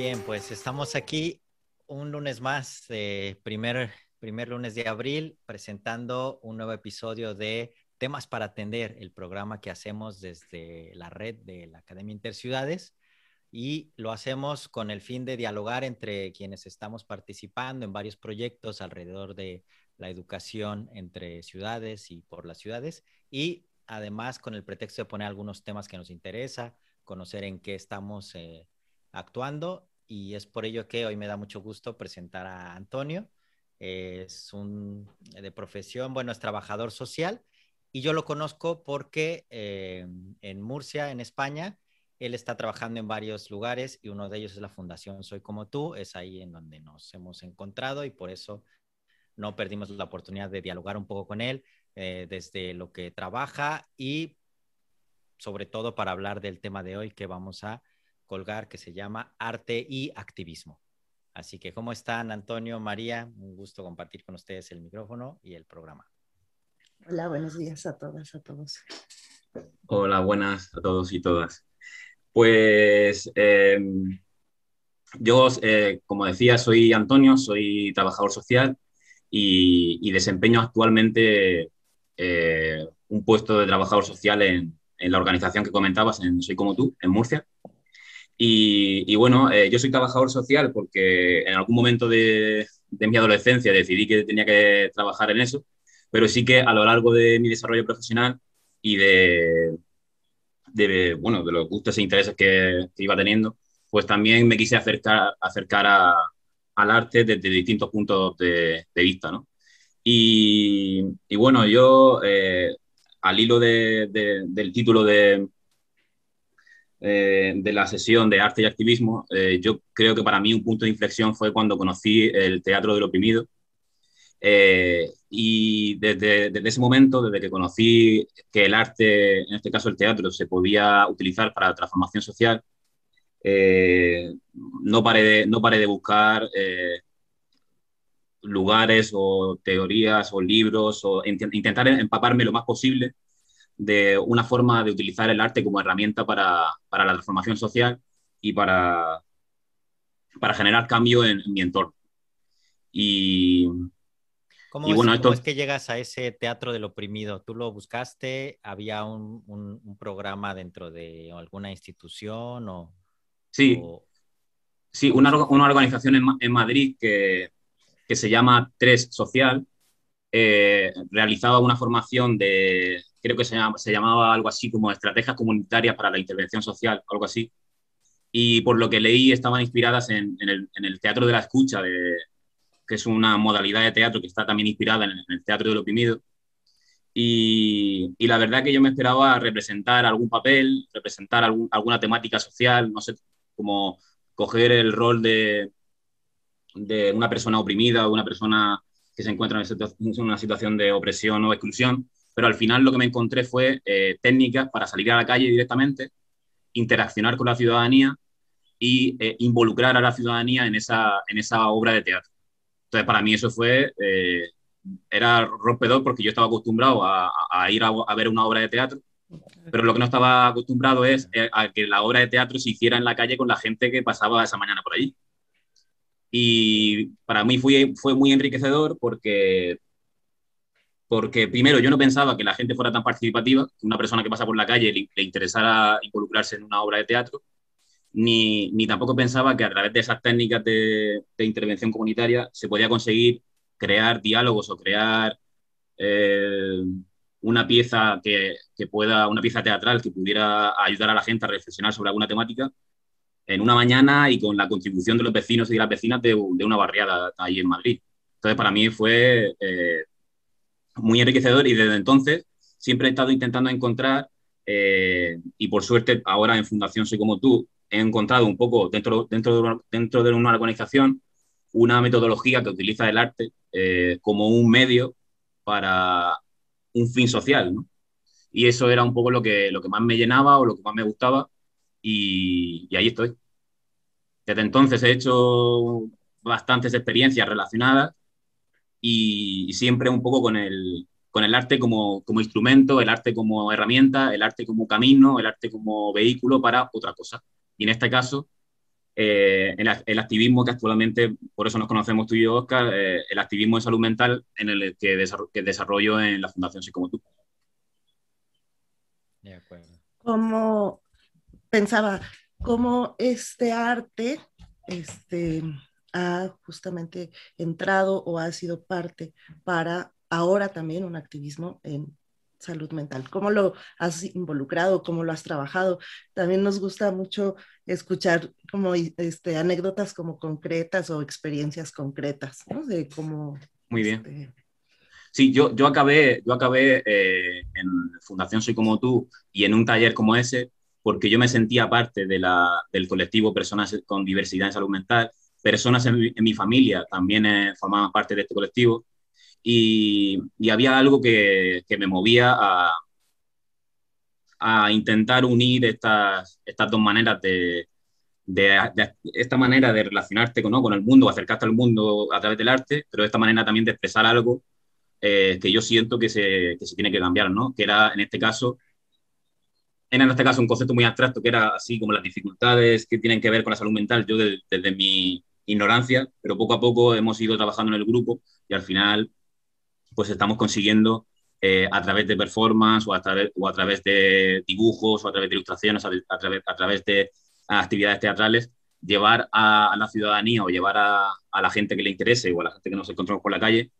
Bien, pues estamos aquí un lunes más, primer, primer lunes de abril, presentando un nuevo episodio de Temas para Atender, el programa que hacemos desde la red de la Academia Interciudades. Y lo hacemos con el fin de dialogar entre quienes estamos participando en varios proyectos alrededor de la educación entre ciudades y por las ciudades. Y además con el pretexto de poner algunos temas que nos interesa, conocer en qué estamos eh, actuando y es por ello que hoy me da mucho gusto presentar a Antonio. es un de profesión, bueno, es trabajador social y yo lo conozco porque eh, en Murcia, en España, él está trabajando en varios lugares y uno de ellos es la Fundación Soy como tú. Es ahí en donde nos hemos encontrado y por eso no perdimos la oportunidad de dialogar un poco con él eh, desde lo que trabaja y sobre todo para hablar del tema de hoy que vamos a colgar que se llama Arte y Activismo. Así que, ¿cómo están, Antonio, María? Un gusto compartir con ustedes el micrófono y el programa. Hola, buenos días a todas, a todos. Hola, buenas a todos y todas. Pues em, yo, eh, como decía, soy Antonio, soy trabajador social y, desempeño actualmente eh, un puesto de trabajador social en, la organización que comentabas, en Soy como tú, en Murcia. Y, bueno, eh, yo soy trabajador social porque en algún momento de, mi adolescencia decidí que tenía que trabajar en eso, pero sí que a lo largo de mi desarrollo profesional y de, de, bueno, de los gustos e intereses que, iba teniendo, pues también me quise acercar, acercar al arte desde distintos puntos de, vista, ¿no? Y, bueno, yo, eh, al hilo del título de, eh, de la sesión de arte y activismo, eh, yo creo que para mí un punto de inflexión fue cuando conocí el teatro del oprimido. Eh, y desde, desde, ese momento, desde que conocí que el arte, en este caso el teatro, se podía utilizar para transformación social, no, paré de, no paré de buscar lugares o teorías o libros o intentar empaparme lo más posible de una forma de utilizar el arte como herramienta para, para la transformación social y para, para generar cambio en, en mi entorno. Y, ¿Cómo, es, que llegas a ese teatro del oprimido? ¿Tú lo buscaste? ¿Había un, programa dentro de alguna institución? O, sí, sí una, organización en, Madrid que, se llama Tres Social eh, realizaba una formación de, creo que se, se, llamaba algo así como Estrategias Comunitarias para la Intervención Social, algo así. Y por lo que leí, estaban inspiradas en, el, teatro de la escucha que es una modalidad de teatro que está también inspirada en, el teatro del oprimido. Y, y, la verdad que yo me esperaba representar algún papel, representar alguna temática social, no sé, como coger el rol de, de una persona oprimida o una persona que se encuentra en una situación de opresión o exclusión, pero al final lo que me encontré fue eh, técnicas para salir a la calle directamente, interaccionar con la ciudadanía y eh, involucrar a la ciudadanía en esa, en esa obra de teatro. Entonces, para mí eso fue, eh, era rompedor porque yo estaba acostumbrado a, ir a, ver una obra de teatro, pero lo que no estaba acostumbrado es eh, a que la obra de teatro se hiciera en la calle con la gente que pasaba esa mañana por allí. Y para mí fue, fue muy enriquecedor porque, porque primero yo no pensaba que la gente fuera tan participativa, una persona que pasa por la calle le, le interesara involucrarse en una obra de teatro ni, ni tampoco pensaba que a través de esas técnicas de, de intervención comunitaria se podía conseguir crear diálogos o crear eh, una pieza que, que, pueda, una pieza teatral que pudiera ayudar a la gente a reflexionar sobre alguna temática en una mañana y con la contribución de los vecinos y de las vecinas de, de una barriada ahí en Madrid. Entonces, para mí fue eh, muy enriquecedor y desde entonces siempre he estado intentando encontrar, eh, y por suerte ahora en Fundación Soy Como Tú, he encontrado un poco dentro, dentro, de, una, dentro de una organización una metodología que utiliza el arte eh, como un medio para un fin social, ¿no? Y eso era un poco lo que, lo que más me llenaba o lo que más me gustaba y, y ahí estoy. Desde entonces he hecho bastantes experiencias relacionadas y, siempre un poco con el, con el arte como, como, instrumento, el arte como herramienta, el arte como camino, el arte como vehículo para otra cosa. Y en este caso, eh, el, activismo que actualmente, por eso nos conocemos tú y yo, Oscar, eh, el activismo de salud mental en el que, desarrollo, en la Fundación Soy Como Tú. De acuerdo. Como pensaba, cómo este arte este, ha justamente entrado o ha sido parte para ahora también un activismo en salud mental. ¿Cómo lo has involucrado? ¿Cómo lo has trabajado? También nos gusta mucho escuchar como este, anécdotas como concretas o experiencias concretas, ¿no? De cómo... Muy bien. Este, sí, yo, yo acabé, yo acabé eh, en Fundación Soy Como Tú y en un taller como ese porque yo me sentía parte de la, del colectivo Personas con Diversidad en Salud Mental. Personas en mi, familia también eh, formaban parte de este colectivo y, había algo que, me movía a, a intentar unir estas, estas dos maneras de, de, esta manera de relacionarte con, con el mundo, acercarte al mundo a través del arte, pero de esta manera también de expresar algo eh, que yo siento que se, que se, tiene que cambiar, ¿no? Que era, en este caso, en este caso un concepto muy abstracto, que era así como las dificultades que tienen que ver con la salud mental, yo desde mi ignorancia, pero poco a poco hemos ido trabajando en el grupo y al final pues estamos consiguiendo eh, a través de performance o a través, o a través de dibujos o a través de ilustraciones, a, través, a través de actividades teatrales, llevar a, la ciudadanía o llevar a, la gente que le interese o a la gente que nos encontramos por la calle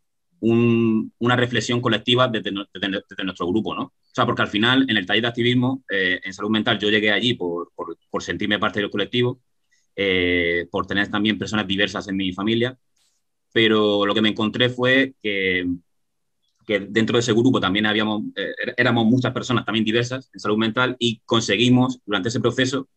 una reflexión colectiva desde, nuestro grupo, ¿no? Sea, porque al final en el taller de activismo eh, en salud mental yo llegué allí por, por, sentirme parte del colectivo, eh, por tener también personas diversas en mi familia, pero lo que me encontré fue que que dentro de ese grupo también habíamos, eh, éramos muchas personas también diversas en salud mental y conseguimos durante ese proceso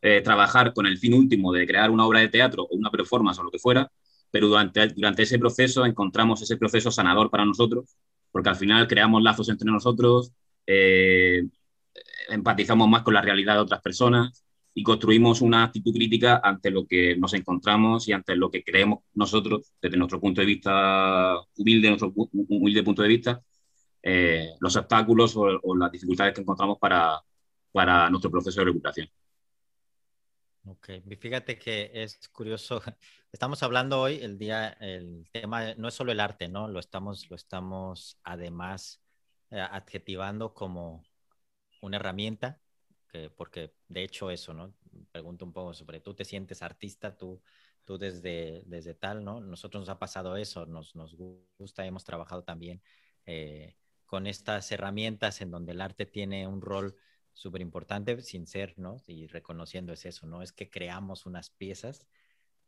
eh, trabajar con el fin último de crear una obra de teatro o una performance o lo que fuera, pero durante, durante ese proceso encontramos ese proceso sanador para nosotros, porque al final creamos lazos entre nosotros, eh, empatizamos más con la realidad de otras personas y construimos una actitud crítica ante lo que nos encontramos y ante lo que creemos nosotros, desde nuestro punto de vista humilde, nuestro humilde punto de vista, eh, los obstáculos o, las dificultades que encontramos para, para nuestro proceso de recuperación. Ok, fíjate que es curioso. Estamos hablando hoy, el día, el tema no es solo el arte, ¿no? Lo estamos, lo estamos además adjetivando como una herramienta porque de hecho eso, ¿no? Pregunto un poco sobre, tú te sientes artista, tú, tú desde, desde tal, ¿no? Nosotros nos ha pasado eso, nos, nos gusta, hemos trabajado también eh, con estas herramientas en donde el arte tiene un rol súper importante, sin ser, ¿no? Y reconociendo es eso, ¿no? Es que creamos unas piezas,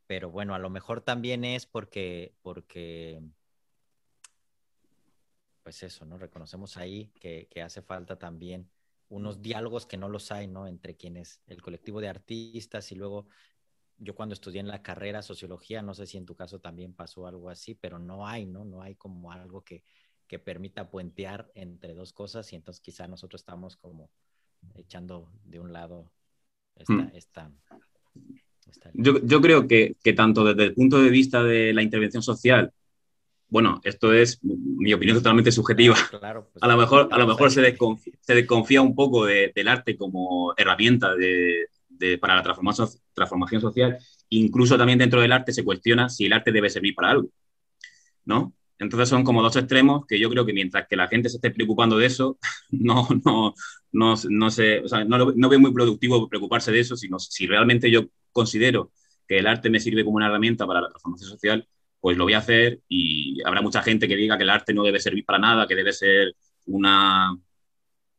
pero bueno, a lo mejor también es porque, porque pues eso, ¿no? Reconocemos ahí que, que hace falta también unos diálogos que no los hay, ¿no? Entre quienes, el colectivo de artistas y luego yo cuando estudié en la carrera sociología, no sé si en tu caso también pasó algo así, pero no hay, ¿no? No hay como algo que, que permita puentear entre dos cosas y entonces quizá nosotros estamos como echando de un lado esta... Mm. yo, yo, creo que, que tanto desde el punto de vista de la intervención social bueno, esto es mi opinión totalmente subjetiva. Claro, pues, a lo mejor, a lo mejor se, desconfía, se desconfía un poco del arte como herramienta de, para la transformación, transformación social. Incluso también dentro del arte se cuestiona si el arte debe servir para algo. ¿no? Entonces son como dos extremos que yo creo que mientras que la gente se esté preocupando de eso, no, no, no, no, sé, o sea, no, no veo muy productivo preocuparse de eso, sino si realmente yo considero que el arte me sirve como una herramienta para la transformación social, pues lo voy a hacer y habrá mucha gente que diga que el arte no debe servir para nada, que debe ser una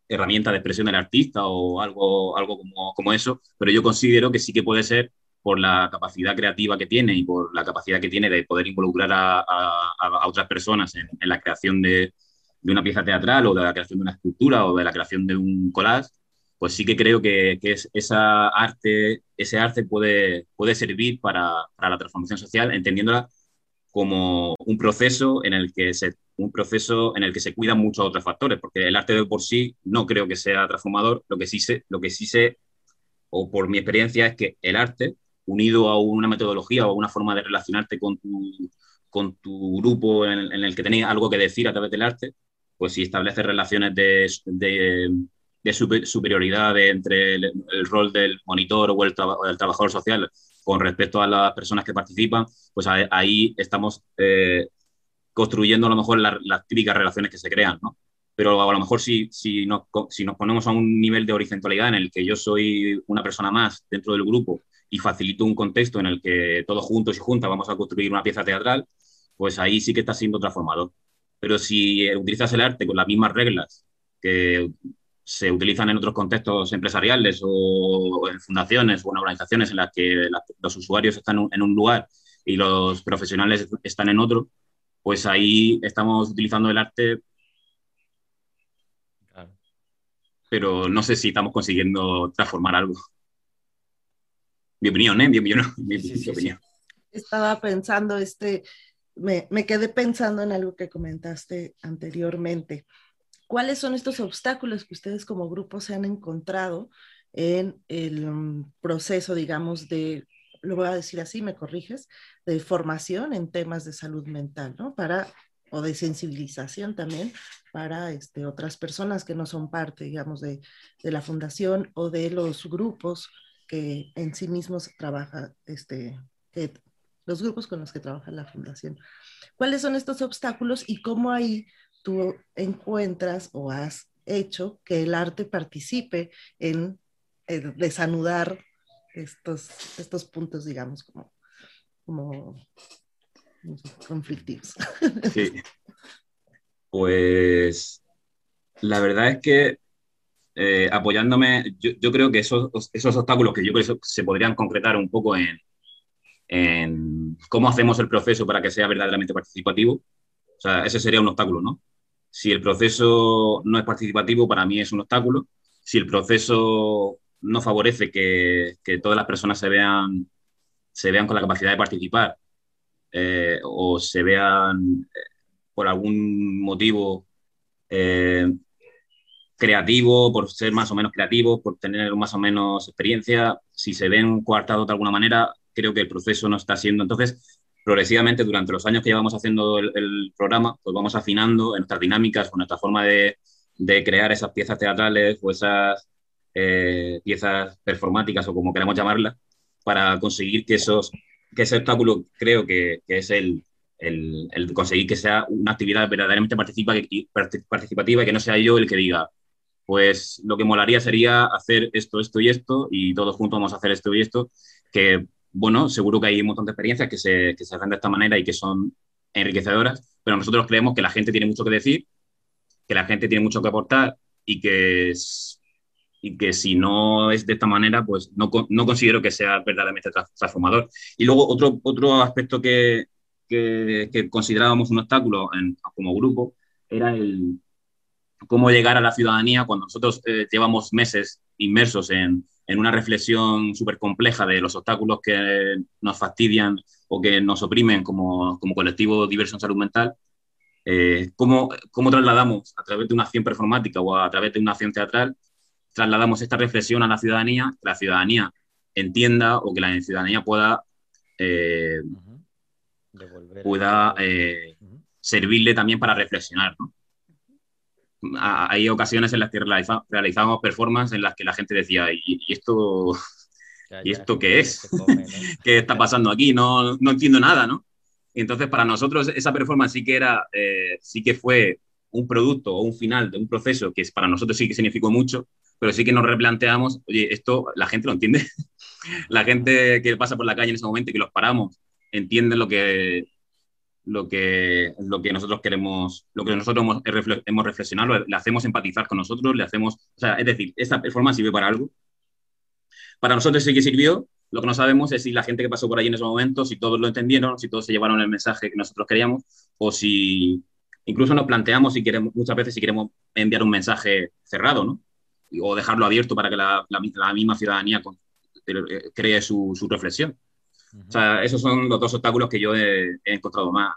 herramienta de expresión del artista o algo, algo como, como eso, pero yo considero que sí que puede ser por la capacidad creativa que tiene y por la capacidad que tiene de poder involucrar a, a, otras personas en, la creación de, de, una pieza teatral o de la creación de una escultura o de la creación de un collage, pues sí que creo que, que es, esa arte, ese arte puede, puede servir para, para la transformación social, entendiéndola como un proceso en el que se un proceso en el que se cuidan muchos otros factores, porque el arte de por sí no creo que sea transformador, lo que sí sé, lo que sí sé, o por mi experiencia, es que el arte, unido a una metodología o una forma de relacionarte con tu, con tu grupo en, el que tenéis algo que decir a través del arte, pues si establece relaciones de, de, superioridad entre el, rol del monitor o el, trabajador social con respecto a las personas que participan, pues ahí estamos eh, construyendo a lo mejor las, típicas relaciones que se crean, ¿no? Pero a lo mejor si, si, nos, ponemos a un nivel de horizontalidad en el que yo soy una persona más dentro del grupo y facilito un contexto en el que todos juntos y juntas vamos a construir una pieza teatral, pues ahí sí que está siendo transformador. Pero si utilizas el arte con las mismas reglas que se utilizan en otros contextos empresariales o en fundaciones o en organizaciones en las que los usuarios están en un lugar y los profesionales están en otro, pues ahí estamos utilizando el arte, pero no sé si estamos consiguiendo transformar algo. Mi opinión, ¿eh? Mi opinión. Mi, opinión. Estaba pensando, este, me, me quedé pensando en algo que comentaste anteriormente. ¿Cuáles son estos obstáculos que ustedes como grupo se han encontrado en el mm, proceso, digamos, de, lo voy a decir así, me corriges, de formación en temas de salud mental, ¿no? Para, o de sensibilización también para este, otras personas que no son parte, digamos, de, de la fundación o de los grupos que en sí mismos trabaja, este, los grupos con los que trabaja la fundación. ¿Cuáles son estos obstáculos y cómo ahí tú encuentras o has hecho que el arte participe en, desanudar estos, estos puntos, digamos, como, conflictivos. Sí. Pues la verdad es que eh, apoyándome, yo, creo que esos, esos obstáculos que yo creo que se podrían concretar un poco en, en cómo hacemos el proceso para que sea verdaderamente participativo, o sea, ese sería un obstáculo, ¿no? Si el proceso no es participativo, para mí es un obstáculo. Si el proceso no favorece que, todas las personas se vean, se vean con la capacidad de participar eh, o se vean eh, por algún motivo eh, creativo, por ser más o menos creativos, por tener más o menos experiencia, si se ven coartados de alguna manera, creo que el proceso no está siendo. Entonces, progresivamente durante los años que llevamos haciendo el, programa, pues vamos afinando en nuestras dinámicas, con nuestra forma de, crear esas piezas teatrales o esas eh, piezas performáticas o como queramos llamarlas, para conseguir que, esos, que ese obstáculo creo que, es el, el, conseguir que sea una actividad verdaderamente participativa y que no sea yo el que diga, pues lo que molaría sería hacer esto, esto y esto, y todos juntos vamos a hacer esto y esto, que bueno, seguro que hay un montón de experiencias que se, que se hacen de esta manera y que son enriquecedoras, pero nosotros creemos que la gente tiene mucho que decir, que la gente tiene mucho que aportar y que, y que si no es de esta manera, pues no, no considero que sea verdaderamente transformador. Y luego otro, otro aspecto que, que, considerábamos un obstáculo como grupo era el cómo llegar a la ciudadanía cuando nosotros eh, llevamos meses inmersos en, en una reflexión súper compleja de los obstáculos que nos fastidian o que nos oprimen como, como colectivo diverso en salud mental, eh, ¿cómo, ¿cómo, trasladamos a través de una acción performática o a través de una acción teatral, trasladamos esta reflexión a la ciudadanía, que la ciudadanía entienda o que la ciudadanía pueda, eh, pueda eh, servirle también para reflexionar, ¿no? Hay ocasiones en las que realizamos performances en las que la gente decía, ¿y, esto, ¿y esto qué es? ¿Qué está pasando aquí? No, no entiendo nada, ¿no? Y entonces para nosotros esa performance sí que era, eh, sí que fue un producto o un final de un proceso que para nosotros sí que significó mucho, pero sí que nos replanteamos, oye, esto la gente lo entiende. la gente que pasa por la calle en ese momento y que los paramos, entiende lo que, lo que, lo que nosotros queremos, lo que nosotros hemos, reflexionado, le hacemos empatizar con nosotros, le hacemos, o sea, es decir, esta performance sirve para algo. Para nosotros sí que sirvió, lo que no sabemos es si la gente que pasó por ahí en ese momento, si todos lo entendieron, si todos se llevaron el mensaje que nosotros queríamos, o si incluso nos planteamos si queremos, muchas veces si queremos enviar un mensaje cerrado, ¿no? O dejarlo abierto para que la, misma ciudadanía eh, cree su reflexión. O sea, esos son los dos obstáculos que yo he, encontrado más.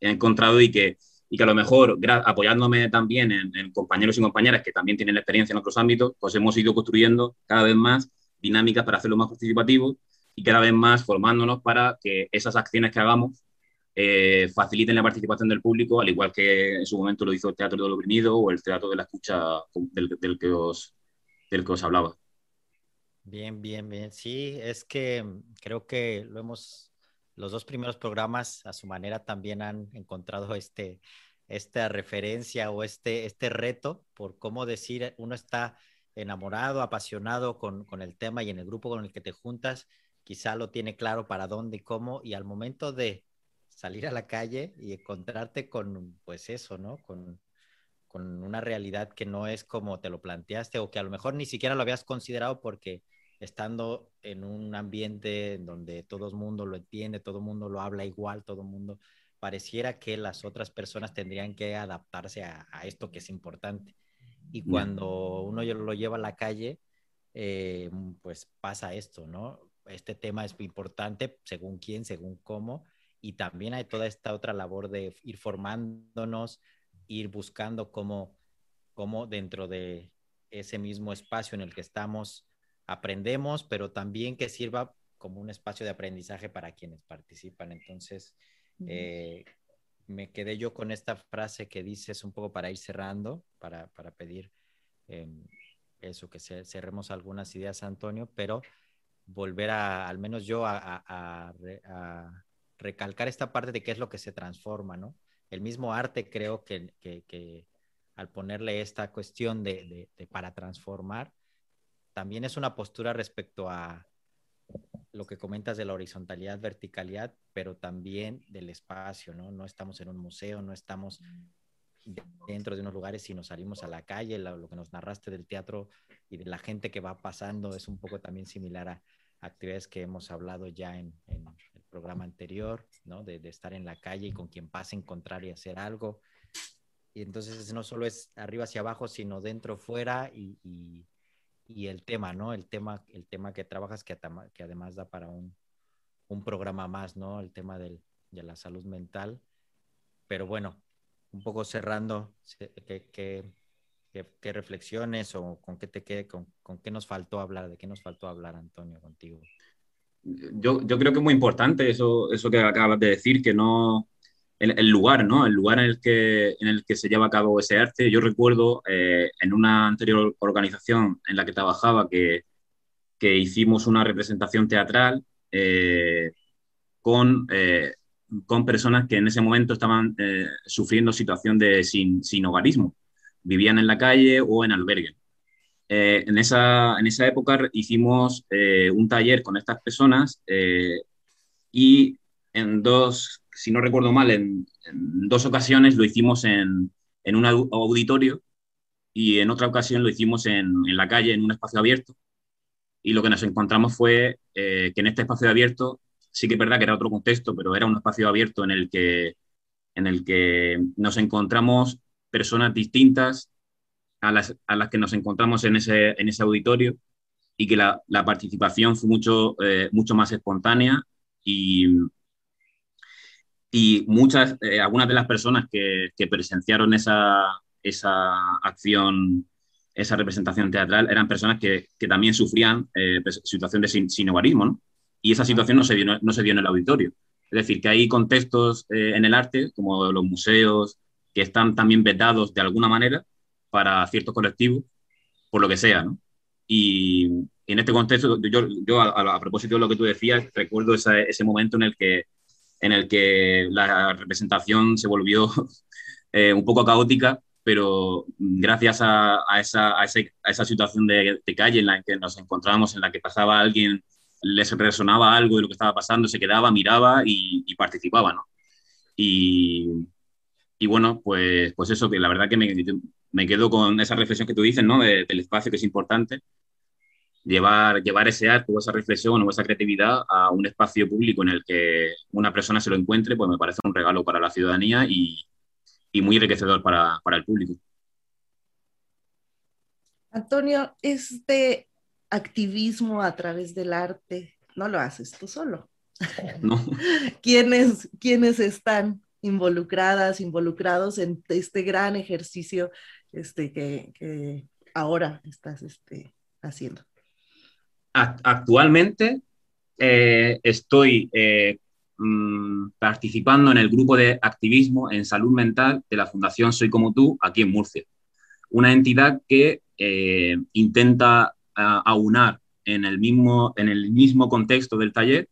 He encontrado y que, y que a lo mejor, apoyándome también en, compañeros y compañeras que también tienen experiencia en otros ámbitos, pues hemos ido construyendo cada vez más dinámicas para hacerlo más participativo y cada vez más formándonos para que esas acciones que hagamos eh, faciliten la participación del público, al igual que en su momento lo hizo el Teatro del Oprimido o el Teatro de la Escucha del, que, os, del que os hablaba. Bien, bien, bien. Sí, es que mm, creo que lo hemos, los dos primeros programas a su manera también han encontrado este, esta referencia o este, este reto por cómo decir, uno está enamorado, apasionado con, con el tema y en el grupo con el que te juntas, quizá lo tiene claro para dónde y cómo, y al momento de salir a la calle y encontrarte con, pues eso, ¿no? Con, con una realidad que no es como te lo planteaste o que a lo mejor ni siquiera lo habías considerado porque estando en un ambiente en donde todo el mundo lo entiende, todo el mundo lo habla igual, todo el mundo pareciera que las otras personas tendrían que adaptarse a, esto que es importante. Y cuando uno lo lleva a la calle, eh, pues pasa esto, ¿no? Este tema es importante según quién, según cómo, y también hay toda esta otra labor de ir formándonos, ir buscando cómo, cómo dentro de ese mismo espacio en el que estamos aprendemos, pero también que sirva como un espacio de aprendizaje para quienes participan. Entonces, eh, me quedé yo con esta frase que dices un poco para ir cerrando, para, para pedir em, eso, que cerremos algunas ideas, Antonio, pero volver a, al menos yo, a, a, recalcar esta parte de qué es lo que se transforma, ¿no? El mismo arte creo que, que, que al ponerle esta cuestión de, de para transformar, también es una postura respecto a lo que comentas de la horizontalidad, verticalidad, pero también del espacio, ¿no? No estamos en un museo, no estamos dentro de unos lugares, sino salimos a la calle, lo, que nos narraste del teatro y de la gente que va pasando es un poco también similar a actividades que hemos hablado ya en, el programa anterior, ¿no? De, estar en la calle y con quien pase encontrar y hacer algo. Y entonces no solo es arriba hacia abajo, sino dentro, fuera y el tema, ¿no? El tema, el tema que trabajas que, que además da para un, un, programa más, ¿no? El tema del, de la salud mental. Pero bueno, un poco cerrando, ¿qué, qué, qué, reflexiones o con qué te quede, con, con, qué nos faltó hablar, de qué nos faltó hablar, Antonio, contigo? Yo, yo creo que es muy importante eso, eso que acabas de decir, que no, el, lugar, ¿no? El lugar en el, que, en el que se lleva a cabo ese arte. Yo recuerdo eh, en una anterior organización en la que trabajaba que, que hicimos una representación teatral eh, con, eh, con personas que en ese momento estaban sufriendo situación de sin, sin, hogarismo. Vivían en la calle o en albergue. en, esa, en esa época hicimos un taller con estas personas y en dos si no recuerdo mal, en, dos ocasiones lo hicimos en, un auditorio y en otra ocasión lo hicimos en, en, la calle, en un espacio abierto. Y lo que nos encontramos fue eh, que en este espacio abierto, sí que es verdad que era otro contexto, pero era un espacio abierto en el que, en el que nos encontramos personas distintas a las, a las que nos encontramos en ese, en ese auditorio y que la, la participación fue mucho, eh, mucho más espontánea y, y muchas, eh, algunas de las personas que, que presenciaron esa, esa, acción, esa representación teatral, eran personas que, que también sufrían eh, pues, situación de sin, sin hogarismo, ¿no? Y esa situación no se, dio, se dio en el auditorio. Es decir, que hay contextos eh, en el arte, como los museos, que están también vedados de alguna manera para ciertos colectivos, por lo que sea. Y, en este contexto, yo, yo a, a, propósito de lo que tú decías, recuerdo esa, ese momento en el que en el que la representación se volvió eh, un poco caótica, pero gracias a, esa, a, esa, situación de, calle en la que nos encontrábamos, en la que pasaba alguien, les resonaba algo de lo que estaba pasando, se quedaba, miraba y, participaba, ¿no? Y, y, bueno, pues, pues eso, que la verdad que me, me quedo con esa reflexión que tú dices, ¿no? del espacio que es importante llevar, llevar ese arte o esa reflexión o esa creatividad a un espacio público en el que una persona se lo encuentre, pues me parece un regalo para la ciudadanía y, y muy enriquecedor para, para, el público. Antonio, este activismo a través del arte no lo haces tú solo. No. ¿Quiénes, ¿Quiénes están involucradas, involucrados en este gran ejercicio este, que, que ahora estás este, haciendo? Actualmente eh, estoy eh, mm, participando en el grupo de activismo en salud mental de la Fundación Soy como tú, aquí en Murcia. Una entidad que eh, intenta aunar en el mismo, en el mismo contexto del taller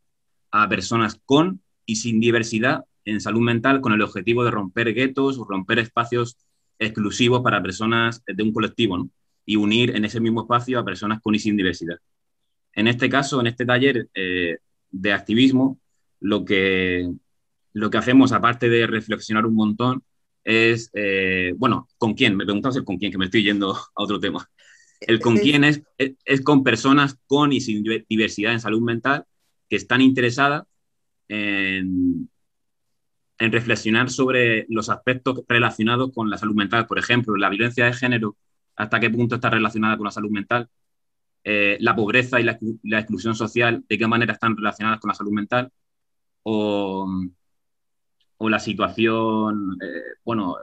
a personas con y sin diversidad en salud mental con el objetivo de romper guetos romper espacios exclusivos para personas de un colectivo y unir en ese mismo espacio a personas con y sin diversidad. En este caso, en este taller eh, de activismo, lo que, lo que hacemos, aparte de reflexionar un montón, es, eh, bueno, ¿con quién? Me preguntas el con quién, que me estoy yendo a otro tema. El con quién es, es, con personas con y sin diversidad en salud mental que están interesadas en, en reflexionar sobre los aspectos relacionados con la salud mental. Por ejemplo, la violencia de género, hasta qué punto está relacionada con la salud mental, eh, la pobreza y la, exclusión social, de qué manera están relacionadas con la salud mental, o, la situación, eh, bueno,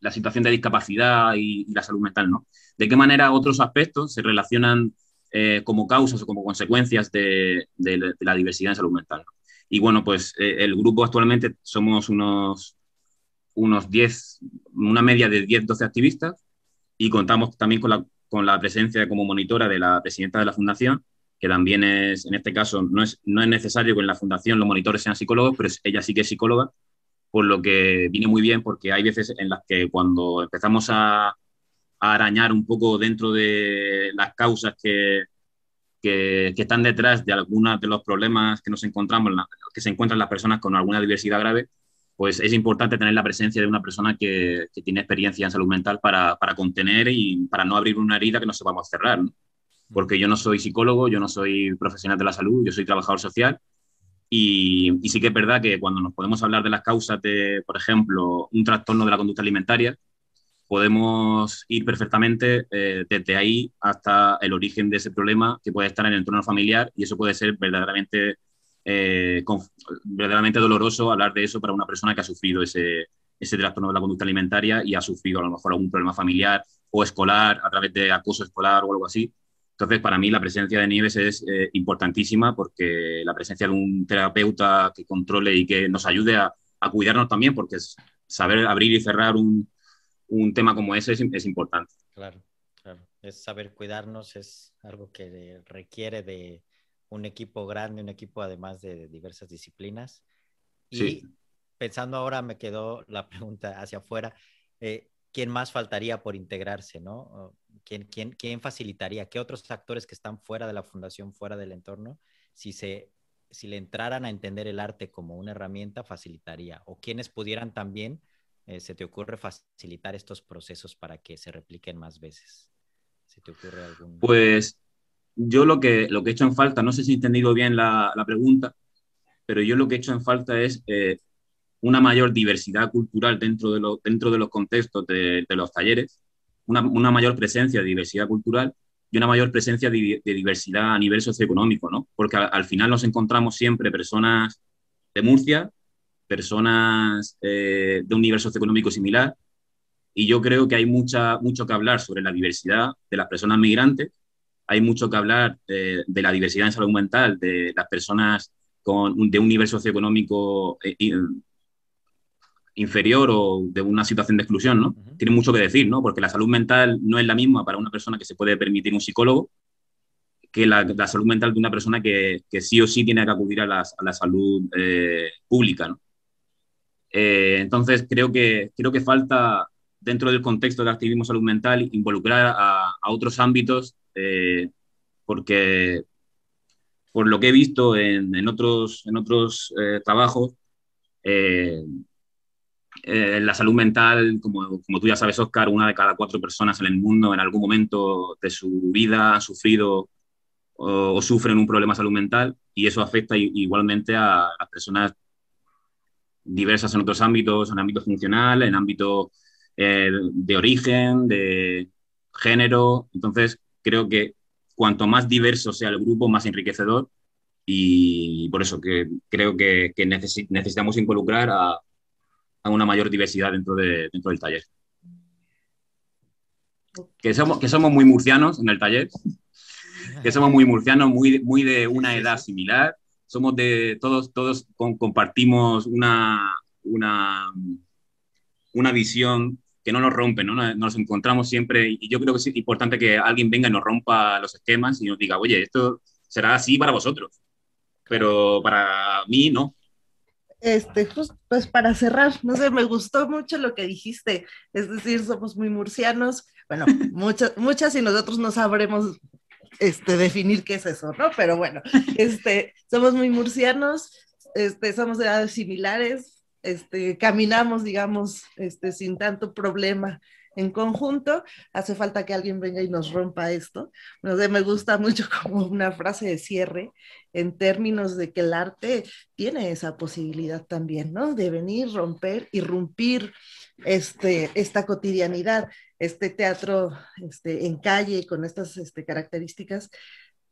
la situación de discapacidad y, la salud mental, ¿no? De qué manera otros aspectos se relacionan eh, como causas o como consecuencias de, la diversidad en salud mental. Y bueno, pues el grupo actualmente somos unos, unos 10, una media de 10, 12 activistas y contamos también con la, con la presencia como monitora de la presidenta de la fundación, que también es, en este caso, no es, no es necesario que en la fundación los monitores sean psicólogos, pero ella sí que es psicóloga, por lo que viene muy bien porque hay veces en las que cuando empezamos a, arañar un poco dentro de las causas que, que, que, están detrás de algunos de los problemas que nos encontramos, que se encuentran las personas con alguna diversidad grave, pues es importante tener la presencia de una persona que, tiene experiencia en salud mental para, contener y para no abrir una herida que no sepamos cerrar. Porque yo no soy psicólogo, yo no soy profesional de la salud, yo soy trabajador social y, sí que es verdad que cuando nos podemos hablar de las causas de, por ejemplo, un trastorno de la conducta alimentaria, podemos ir perfectamente eh, desde ahí hasta el origen de ese problema que puede estar en el entorno familiar y eso puede ser verdaderamente eh, verdaderamente doloroso hablar de eso para una persona que ha sufrido ese, ese trastorno de la conducta alimentaria y ha sufrido a lo mejor algún problema familiar o escolar a través de acoso escolar o algo así. Entonces, para mí la presencia de Nieves es eh, importantísima porque la presencia de un terapeuta que controle y que nos ayude a, a cuidarnos también, porque es saber abrir y cerrar un, un tema como ese es, es, importante. Claro, claro. Es saber cuidarnos, es algo que requiere de, un equipo grande, un equipo además de diversas disciplinas. Y pensando ahora, me quedó la pregunta hacia afuera, eh, ¿quién más faltaría por integrarse, no? ¿Quién, quién, ¿Quién facilitaría? ¿Qué otros actores que están fuera de la fundación, fuera del entorno, si se si le entraran a entender el arte como una herramienta, facilitaría? ¿O quienes pudieran también, eh, se te ocurre facilitar estos procesos para que se repliquen más veces? ¿Se te ocurre algún...? Pues yo lo que, lo que he hecho en falta, no sé si he entendido bien la, pregunta, pero yo lo que he hecho en falta es eh, una mayor diversidad cultural dentro de, lo, dentro de los contextos de, los talleres, una, mayor presencia de diversidad cultural y una mayor presencia de, diversidad a nivel socioeconómico, ¿no? Porque al, final nos encontramos siempre personas de Murcia, personas eh, de un nivel socioeconómico similar, y yo creo que hay mucha, mucho que hablar sobre la diversidad de las personas migrantes hay mucho que hablar de, la diversidad en salud mental, de las personas con, de un nivel socioeconómico eh, inferior o de una situación de exclusión, ¿no? Tiene mucho que decir, ¿no? Porque la salud mental no es la misma para una persona que se puede permitir un psicólogo que la, salud mental de una persona que, sí o sí tiene que acudir a la, salud eh, pública, ¿no? Eh, entonces, creo que, creo que falta, dentro del contexto del activismo salud mental, involucrar a, a otros ámbitos eh, porque por lo que he visto en, otros, en otros eh, trabajos, eh, la salud mental, como, como, tú ya sabes, Oscar, una de cada cuatro personas en el mundo en algún momento de su vida ha sufrido o, o sufren un problema de salud mental y eso afecta igualmente a las personas diversas en otros ámbitos, en ámbito funcional, en ámbito de origen, de género. Entonces, creo que cuanto más diverso sea el grupo, más enriquecedor. Y por eso que creo que, necesitamos involucrar a, una mayor diversidad dentro, de, dentro del taller. Que somos, que somos muy murcianos en el taller, que somos muy murcianos, muy, muy de una edad similar, somos de todos, todos compartimos una, una, una visión que no nos rompen, ¿no? Nos encontramos siempre, y yo creo que es importante que alguien venga y nos rompa los esquemas y nos diga, oye, esto será así para vosotros, pero para mí no. Este, pues, pues para cerrar, no sé, me gustó mucho lo que dijiste, es decir, somos muy murcianos, bueno, muchas, muchas y nosotros no sabremos este, definir qué es eso, ¿no? Pero bueno, este, somos muy murcianos, este, somos de edades similares, este, caminamos, digamos, este, sin tanto problema en conjunto, hace falta que alguien venga y nos rompa esto. Me gusta mucho como una frase de cierre en términos de que el arte tiene esa posibilidad también, ¿no? De venir, romper, irrumpir este, esta cotidianidad, este teatro este, en calle con estas este, características,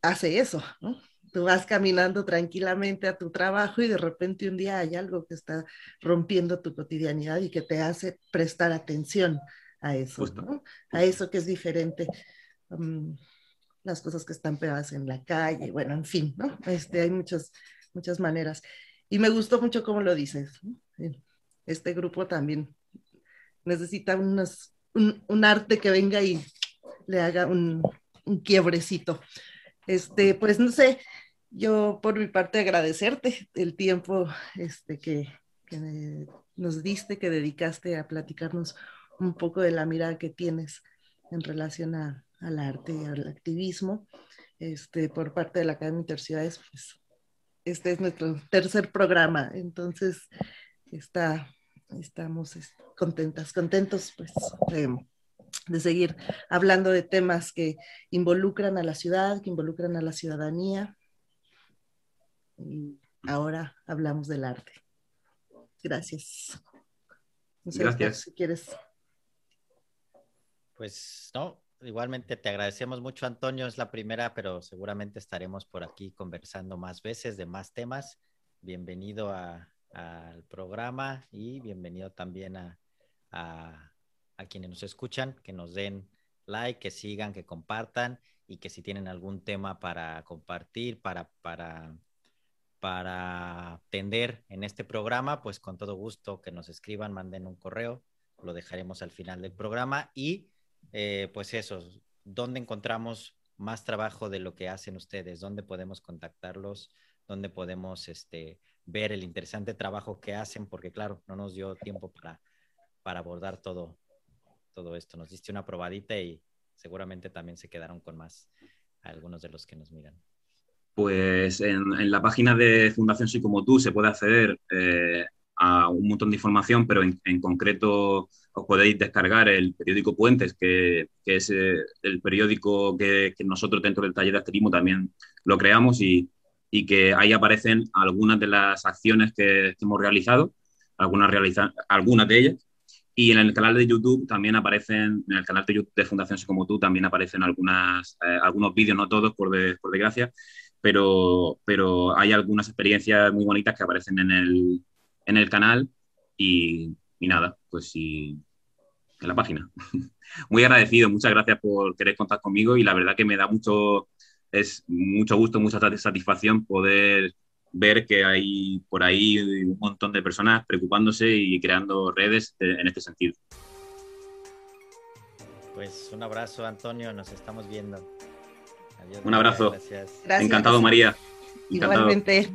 hace eso, ¿no? Tú vas caminando tranquilamente a tu trabajo y de repente un día hay algo que está rompiendo tu cotidianidad y que te hace prestar atención a eso, ¿no? A eso que es diferente. Um, las cosas que están pegadas en la calle, bueno, en fin, ¿no? Este, hay muchas, muchas maneras. Y me gustó mucho cómo lo dices. Este grupo también necesita unos, un, arte que venga y le haga un, un quiebrecito. Este, pues no sé, yo por mi parte agradecerte el tiempo este, que, nos diste, que dedicaste a platicarnos un poco de la mirada que tienes en relación a, al arte y al activismo. Este, por parte de la Academia Interciudades, pues este es nuestro tercer programa, entonces está, estamos contentas, contentos pues de, de, seguir hablando de temas que involucran a la ciudad, que involucran a la ciudadanía. Y ahora hablamos del arte. Gracias. Gracias. Si quieres pues no, igualmente te agradecemos mucho, Antonio. Es la primera, pero seguramente estaremos por aquí conversando más veces de más temas. Bienvenido al programa y bienvenido también a, a, quienes nos escuchan, que nos den like, que sigan, que compartan y que si tienen algún tema para compartir, para, para, para atender en este programa, pues con todo gusto que nos escriban, manden un correo, lo dejaremos al final del programa y eh, pues eso, ¿dónde encontramos más trabajo de lo que hacen ustedes? ¿Dónde podemos contactarlos? ¿Dónde podemos este, ver el interesante trabajo que hacen? Porque claro, no nos dio tiempo para, para abordar todo, todo esto. Nos diste una probadita y seguramente también se quedaron con más algunos de los que nos miran. Pues en, la página de Fundación Soy Como Tú se puede acceder eh, a un montón de información, pero en, concreto os podéis descargar el periódico Puentes, que, es eh, el periódico que, nosotros dentro del taller de activismo también lo creamos y, que ahí aparecen algunas de las acciones que, hemos realizado, algunas, algunas de ellas. Y en el canal de YouTube también aparecen, en el canal de YouTube de Fundación Como Tú también aparecen algunas, eh, algunos vídeos, no todos por, por desgracia, pero, pero hay algunas experiencias muy bonitas que aparecen en el, en el canal y, nada, pues sí, en la página. Muy agradecido, muchas gracias por querer contar conmigo y la verdad que me da mucho, es mucho gusto, mucha satisfacción poder ver que hay por ahí un montón de personas preocupándose y creando redes en este sentido. Pues un abrazo, Antonio, nos estamos viendo. Un abrazo. Encantado, María. Igualmente.